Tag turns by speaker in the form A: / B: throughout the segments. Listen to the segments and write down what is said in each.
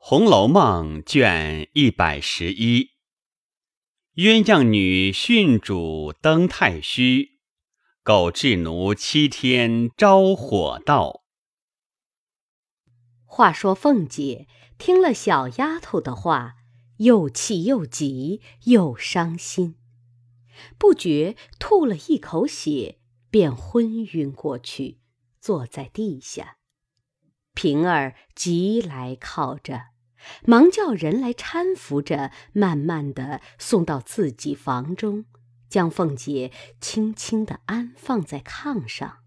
A: 红楼梦》卷一百十一，鸳鸯女训主登太虚，狗彘奴七天招火道。
B: 话说凤姐听了小丫头的话，又气又急又伤心，不觉吐了一口血，便昏晕过去，坐在地下。平儿急来靠着，忙叫人来搀扶着，慢慢的送到自己房中，将凤姐轻轻的安放在炕上，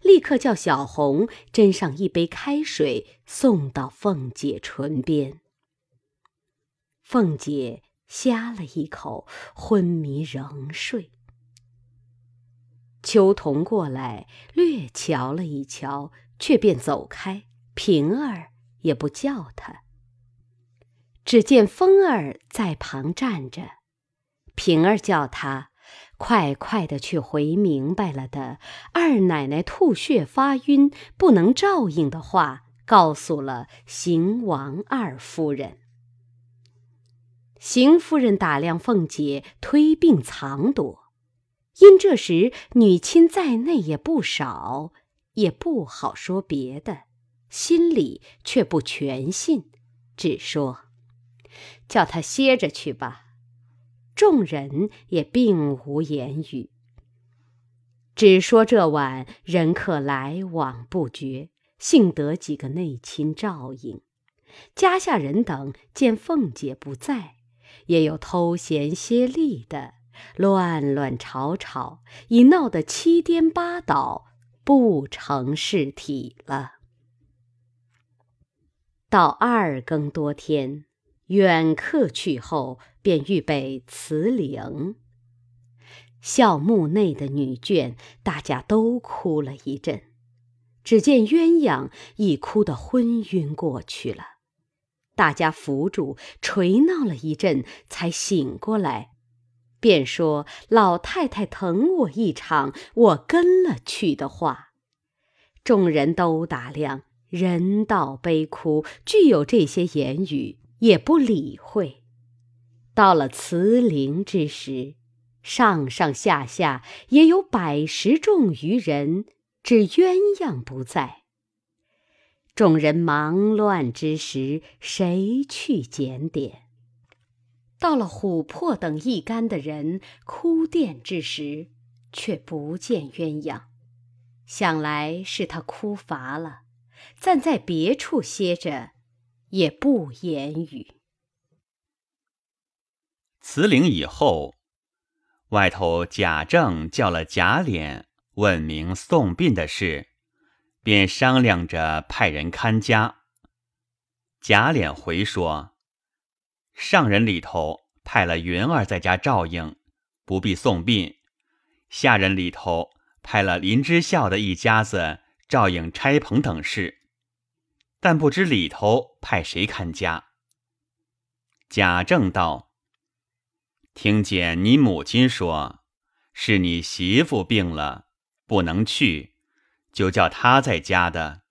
B: 立刻叫小红斟上一杯开水，送到凤姐唇边。凤姐呷了一口，昏迷仍睡。秋桐过来，略瞧了一瞧，却便走开。平儿也不叫他，只见风儿在旁站着。平儿叫他快快的去回明白了的二奶奶吐血发晕不能照应的话，告诉了邢王二夫人。邢夫人打量凤姐推病藏躲，因这时女亲在内也不少，也不好说别的。心里却不全信，只说：“叫他歇着去吧。”众人也并无言语，只说这晚人客来往不绝，幸得几个内亲照应。家下人等见凤姐不在，也有偷闲歇力的，乱乱吵吵，已闹得七颠八倒，不成事体了。到二更多天，远客去后，便预备辞灵。校墓内的女眷，大家都哭了一阵。只见鸳鸯已哭得昏晕过去了，大家扶住，捶闹了一阵，才醒过来，便说老太太疼我一场，我跟了去的话。众人都打量。人道悲哭，具有这些言语，也不理会。到了辞陵之时，上上下下也有百十众余人，只鸳鸯不在。众人忙乱之时，谁去检点？到了琥珀等一干的人哭奠之时，却不见鸳鸯，想来是他哭乏了。暂在别处歇着，也不言语。
A: 辞灵以后，外头贾政叫了贾琏问明送殡的事，便商量着派人看家。贾琏回说：“上人里头派了云儿在家照应，不必送殡；下人里头派了林之孝的一家子。”照应差棚等事，但不知里头派谁看家。贾政道：“听见你母亲说，是你媳妇病了，不能去，就叫她在家的。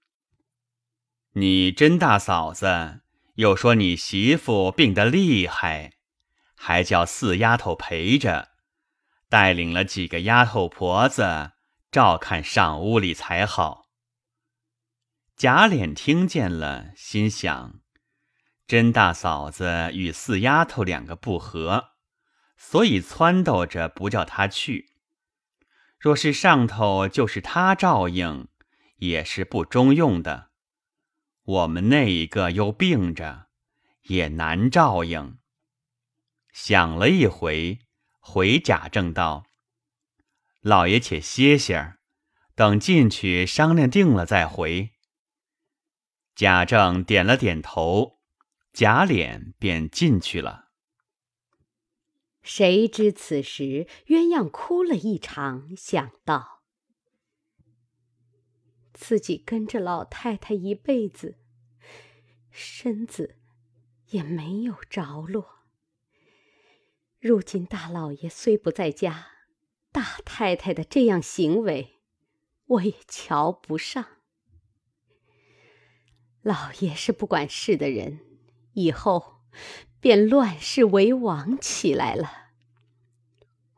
A: 你甄大嫂子又说你媳妇病得厉害，还叫四丫头陪着，带领了几个丫头婆子照看上屋里才好。”贾琏听见了，心想：甄大嫂子与四丫头两个不和，所以撺掇着不叫她去。若是上头就是她照应，也是不中用的。我们那一个又病着，也难照应。想了一回，回贾政道：“老爷且歇歇儿，等进去商量定了再回。”贾政点了点头，贾琏便进去了。
B: 谁知此时鸳鸯哭了一场，想到自己跟着老太太一辈子，身子也没有着落。如今大老爷虽不在家，大太太的这样行为，我也瞧不上。老爷是不管事的人，以后便乱世为王起来了。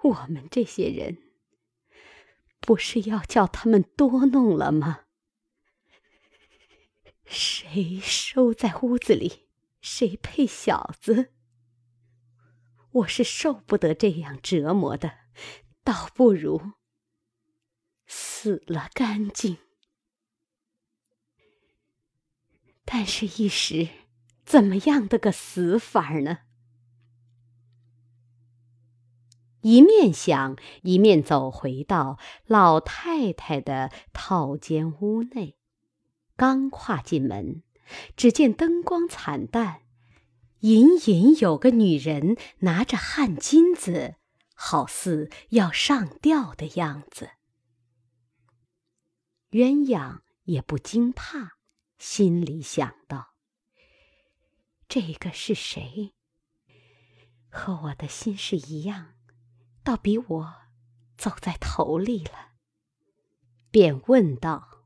B: 我们这些人，不是要叫他们多弄了吗？谁收在屋子里，谁配小子？我是受不得这样折磨的，倒不如死了干净。但是，一时怎么样的个死法呢？一面想，一面走回到老太太的套间屋内。刚跨进门，只见灯光惨淡，隐隐有个女人拿着汗巾子，好似要上吊的样子。鸳鸯也不惊怕，心里想到：这个是谁？和我的心事一样。倒比我走在头里了，便问道：“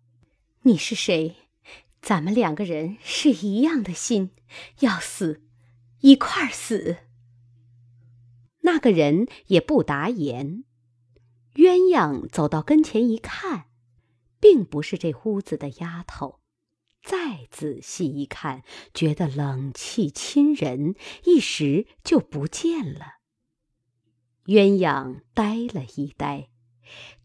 B: 你是谁？咱们两个人是一样的心，要死一块儿死。”那个人也不答言。鸳鸯走到跟前一看，并不是这屋子的丫头。再仔细一看，觉得冷气侵人，一时就不见了。鸳鸯呆了一呆，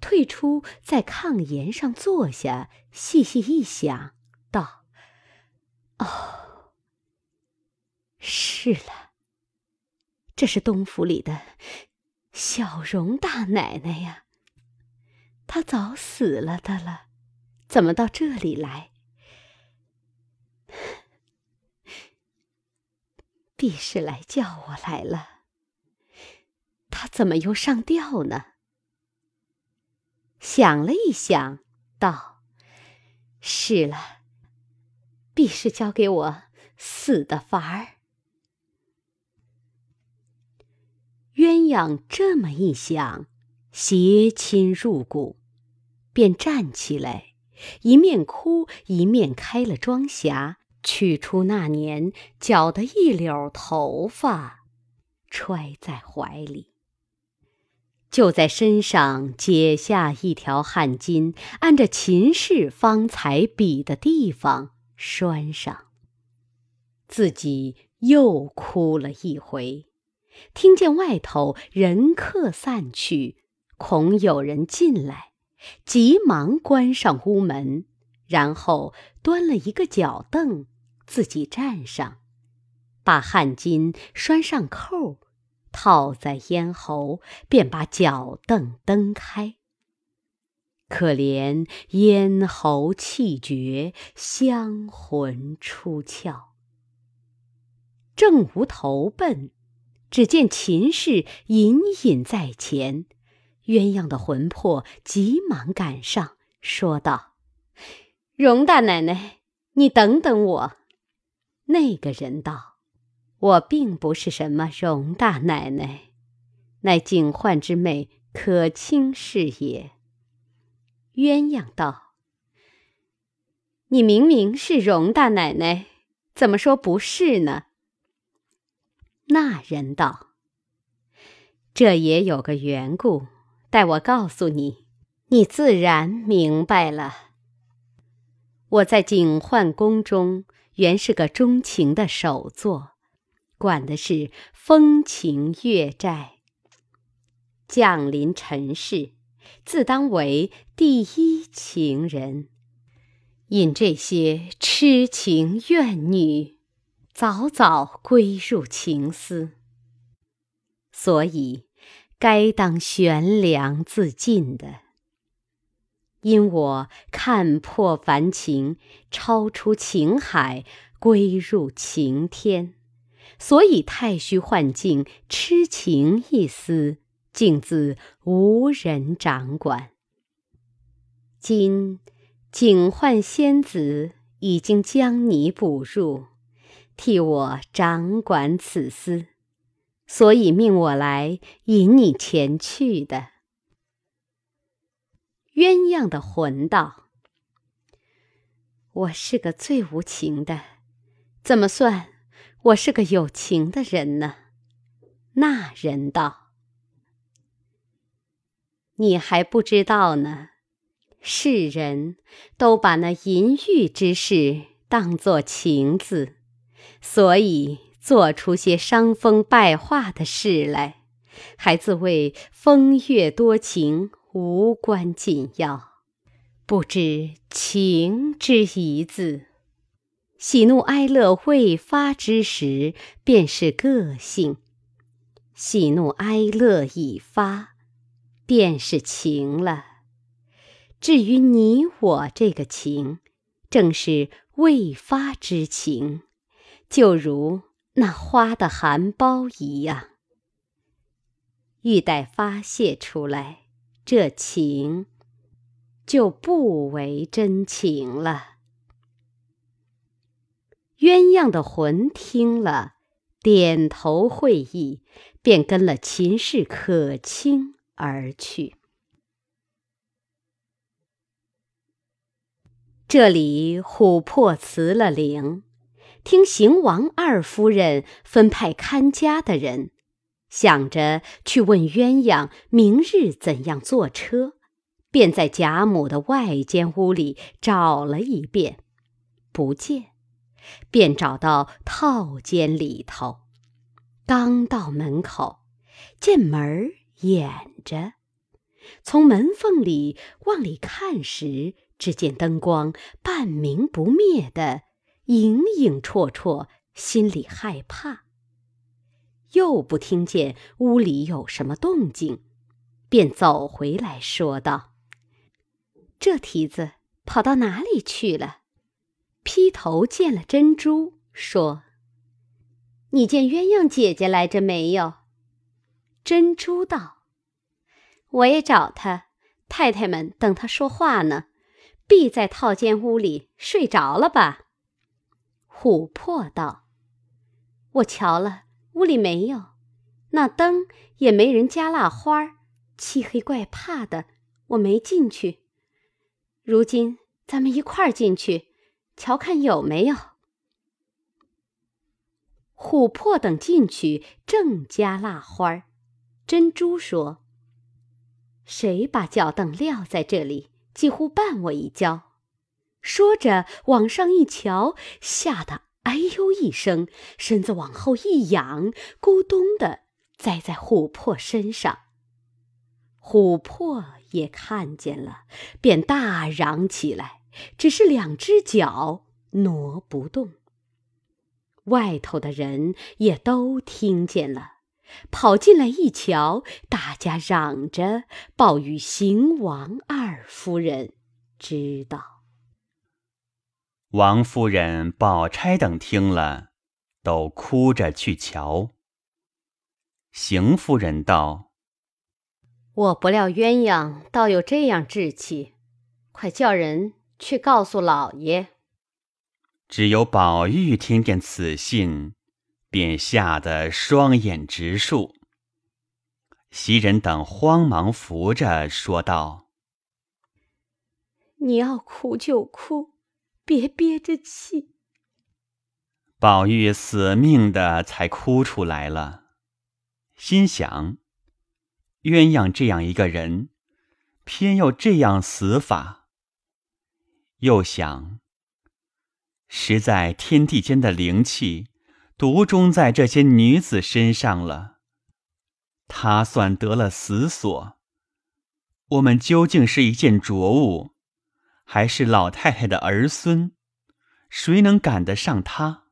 B: 退出在炕沿上坐下，细细一想，道：“哦，是了，这是东府里的小荣大奶奶呀。她早死了的了，怎么到这里来？必是来叫我来了。”他怎么又上吊呢？想了一想，道：“是了，必是教给我死的法儿。”鸳鸯这么一想，邪亲入骨，便站起来，一面哭一面开了妆匣，取出那年绞的一绺头发，揣在怀里。就在身上解下一条汗巾，按着秦氏方才比的地方拴上。自己又哭了一回，听见外头人客散去，恐有人进来，急忙关上屋门，然后端了一个脚凳，自己站上，把汗巾拴上扣。套在咽喉，便把脚凳蹬开。可怜咽喉气绝，香魂出窍。正无投奔，只见秦氏隐隐在前，鸳鸯的魂魄急忙赶上，说道：“荣大奶奶，你等等我。”那个人道。我并不是什么荣大奶奶，乃景焕之妹可卿是也。鸳鸯道：“你明明是荣大奶奶，怎么说不是呢？”那人道：“这也有个缘故，待我告诉你，你自然明白了。我在景焕宫中原是个钟情的首座。”管的是风情月债，降临尘世，自当为第一情人。引这些痴情怨女，早早归入情丝。所以，该当悬梁自尽的。因我看破凡情，超出情海，归入情天。所以太虚幻境，痴情一丝，竟自无人掌管。今景幻仙子已经将你捕入，替我掌管此司，所以命我来引你前去的。鸳鸯的魂道：“我是个最无情的，怎么算？”我是个有情的人呢。”那人道：“你还不知道呢，世人都把那淫欲之事当作情字，所以做出些伤风败化的事来，还自谓风月多情，无关紧要。”不知情之一字，喜怒哀乐未发之时，便是个性；喜怒哀乐已发，便是情了。至于你我这个情，正是未发之情，就如那花的含苞一样。欲待发泄出来，这情。就不为真情了。鸳鸯的魂听了，点头会意，便跟了秦氏可卿而去。这里琥珀辞了灵，听邢王二夫人分派看家的人，想着去问鸳鸯明日怎样坐车。便在贾母的外间屋里找了一遍，不见，便找到套间里头。刚到门口，见门掩着，从门缝里往里看时，只见灯光半明不灭的，影影绰绰，心里害怕。又不听见屋里有什么动静，便走回来说道。这蹄子跑到哪里去了？披头见了珍珠，说：“你见鸳鸯姐姐来着没有？”珍珠道：“我也找她，太太们等她说话呢，必在套间屋里睡着了吧？”琥珀道：“我瞧了，屋里没有，那灯也没人加蜡花，漆黑怪怕的，我没进去。”如今咱们一块儿进去，瞧看有没有。琥珀等进去，正加蜡花。珍珠说：“谁把脚凳撂在这里，几乎绊我一跤。”说着往上一瞧，吓得哎呦一声，身子往后一仰，咕咚的栽在琥珀身上。琥珀也看见了，便大嚷起来，只是两只脚挪不动。外头的人也都听见了，跑进来一瞧，大家嚷着报与邢王二夫人知道。
A: 王夫人、宝钗等听了，都哭着去瞧。邢夫人道。
B: 我不料鸳鸯倒有这样志气，快叫人去告诉老爷。
A: 只有宝玉听见此信，便吓得双眼直竖。袭人等慌忙扶着说道：“
B: 你要哭就哭，别憋着气。”
A: 宝玉死命的才哭出来了，心想。鸳鸯这样一个人，偏要这样死法。又想，实在天地间的灵气，独钟在这些女子身上了。他算得了死所，我们究竟是一件浊物，还是老太太的儿孙？谁能赶得上他？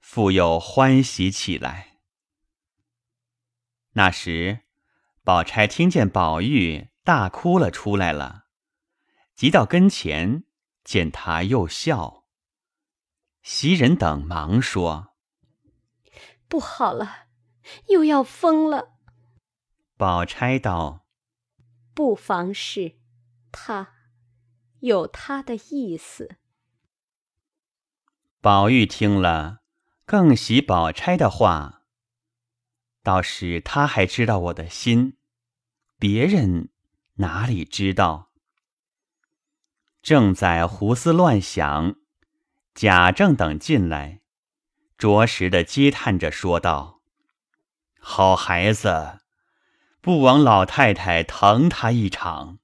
A: 复又欢喜起来。那时，宝钗听见宝玉大哭了出来了，急到跟前，见他又笑。袭人等忙说：“
B: 不好了，又要疯了。”
A: 宝钗道：“
B: 不妨事，他有他的意思。”
A: 宝玉听了，更喜宝钗的话。倒是他还知道我的心，别人哪里知道？正在胡思乱想，贾政等进来，着实的嗟叹着说道：“好孩子，不枉老太太疼他一场。”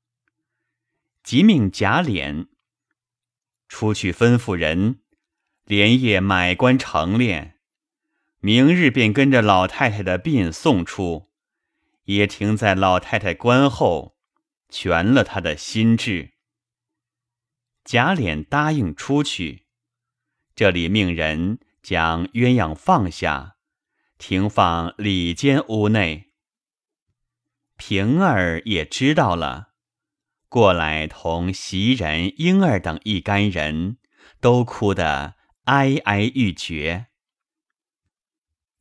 A: 即命贾琏出去吩咐人，连夜买官成殓，明日便跟着老太太的殡送出，也停在老太太棺后，全了他的心志。贾琏答应出去，这里命人将鸳鸯放下，停放里间屋内。平儿也知道了。过来同袭人、莺儿等一干人都哭得哀哀欲绝。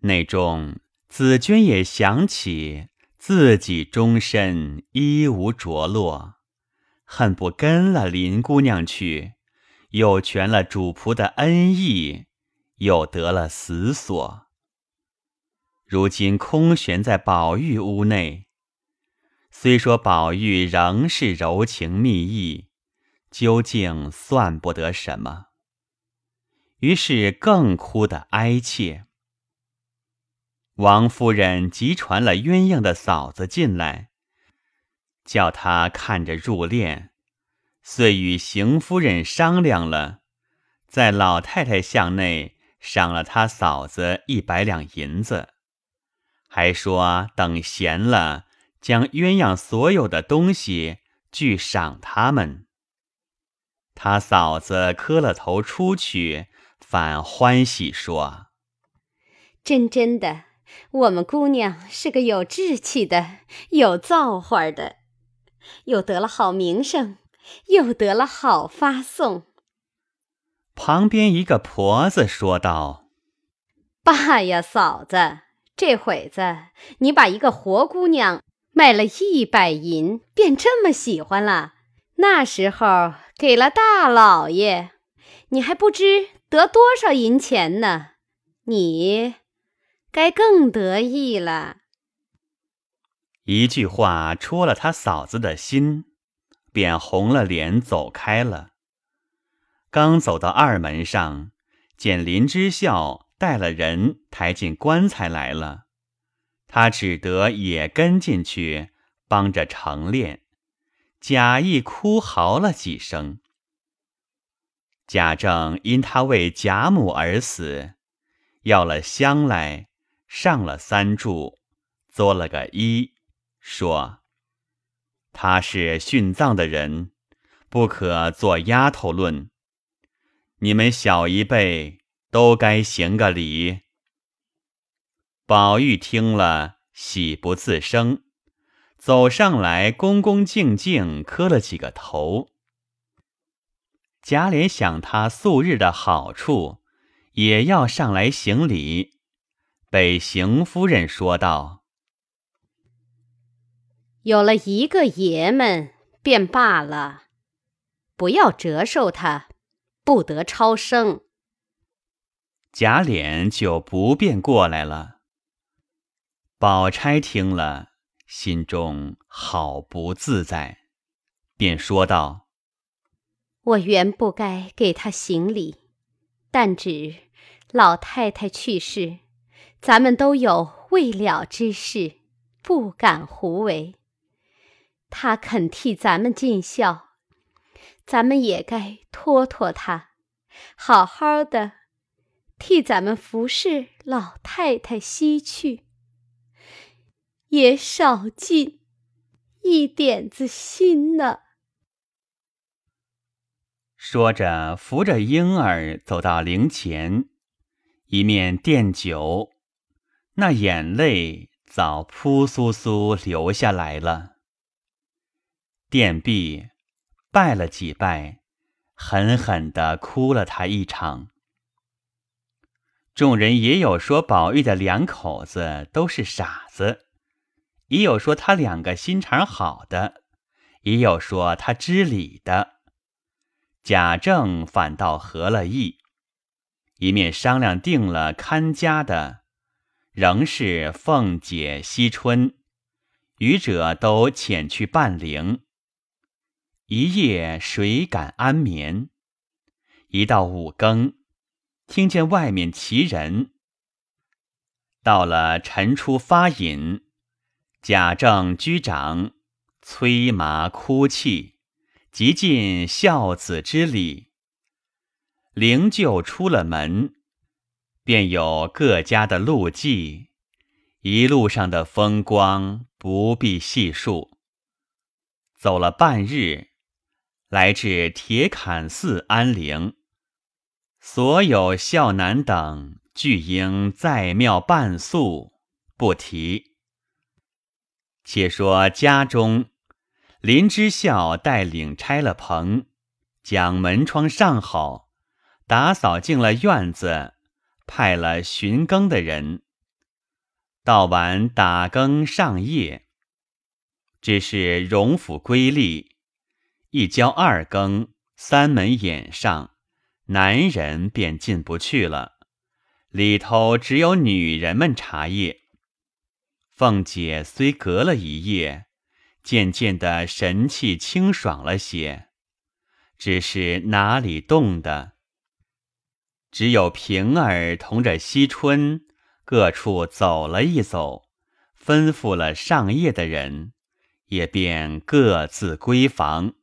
A: 内中紫鹃也想起自己终身衣无着落，恨不跟了林姑娘去，又全了主仆的恩义，又得了死所。如今空悬在宝玉屋内。虽说宝玉仍是柔情蜜意，究竟算不得什么。于是更哭得哀切。王夫人急传了鸳鸯的嫂子进来，叫他看着入殓，遂与邢夫人商量了，在老太太巷内赏了他嫂子一百两银子，还说等闲了。将鸳鸯所有的东西俱赏他们。他嫂子磕了头出去，反欢喜说：“
B: 真真的，我们姑娘是个有志气的、有造化的，又得了好名声，又得了好发送。”
A: 旁边一个婆子说道：“
B: 爸呀，嫂子，这会子你把一个活姑娘。”卖了一百银，便这么喜欢了。那时候给了大老爷，你还不知得多少银钱呢。你该更得意了。
A: 一句话戳了他嫂子的心，便红了脸走开了。刚走到二门上，见林之孝带了人抬进棺材来了。他只得也跟进去帮着成殓，假意哭嚎了几声。贾政因他为贾母而死，要了香来，上了三炷，作了个揖，说：“他是殉葬的人，不可做丫头论。你们小一辈都该行个礼。”宝玉听了，喜不自胜，走上来，恭恭敬敬磕了几个头。贾琏想他素日的好处，也要上来行礼，被邢夫人说道：“
B: 有了一个爷们便罢了，不要折寿他，不得超生。”
A: 贾琏就不便过来了。宝钗听了，心中好不自在，便说道：“
B: 我原不该给他行礼，但只老太太去世，咱们都有未了之事，不敢胡为。他肯替咱们尽孝，咱们也该托托他，好好的替咱们服侍老太太西去。”也少尽一点子心呢。
A: 说着，扶着婴儿走到灵前，一面奠酒，那眼泪早扑簌簌流下来了。奠毕，拜了几拜，狠狠的哭了他一场。众人也有说宝玉的两口子都是傻子。也有说他两个心肠好的，也有说他知礼的。贾政反倒合了意，一面商量定了看家的，仍是凤姐、惜春，余者都遣去伴灵。一夜谁敢安眠？一到五更，听见外面齐人。到了晨出发引，贾政居长，催麻哭泣，极尽孝子之礼。灵柩出了门，便有各家的路迹，一路上的风光不必细数。走了半日，来至铁槛寺安灵，所有孝男等。俱应在庙伴宿，不提。且说家中，林之孝带领拆了棚，将门窗上好，打扫净了院子，派了巡更的人，到晚打更上夜。只是荣府归立，一交二更，三门掩上，男人便进不去了。里头只有女人们茶叶。凤姐虽隔了一夜，渐渐的神气清爽了些，只是哪里动的？只有平儿同着惜春各处走了一走，吩咐了上夜的人，也便各自归房。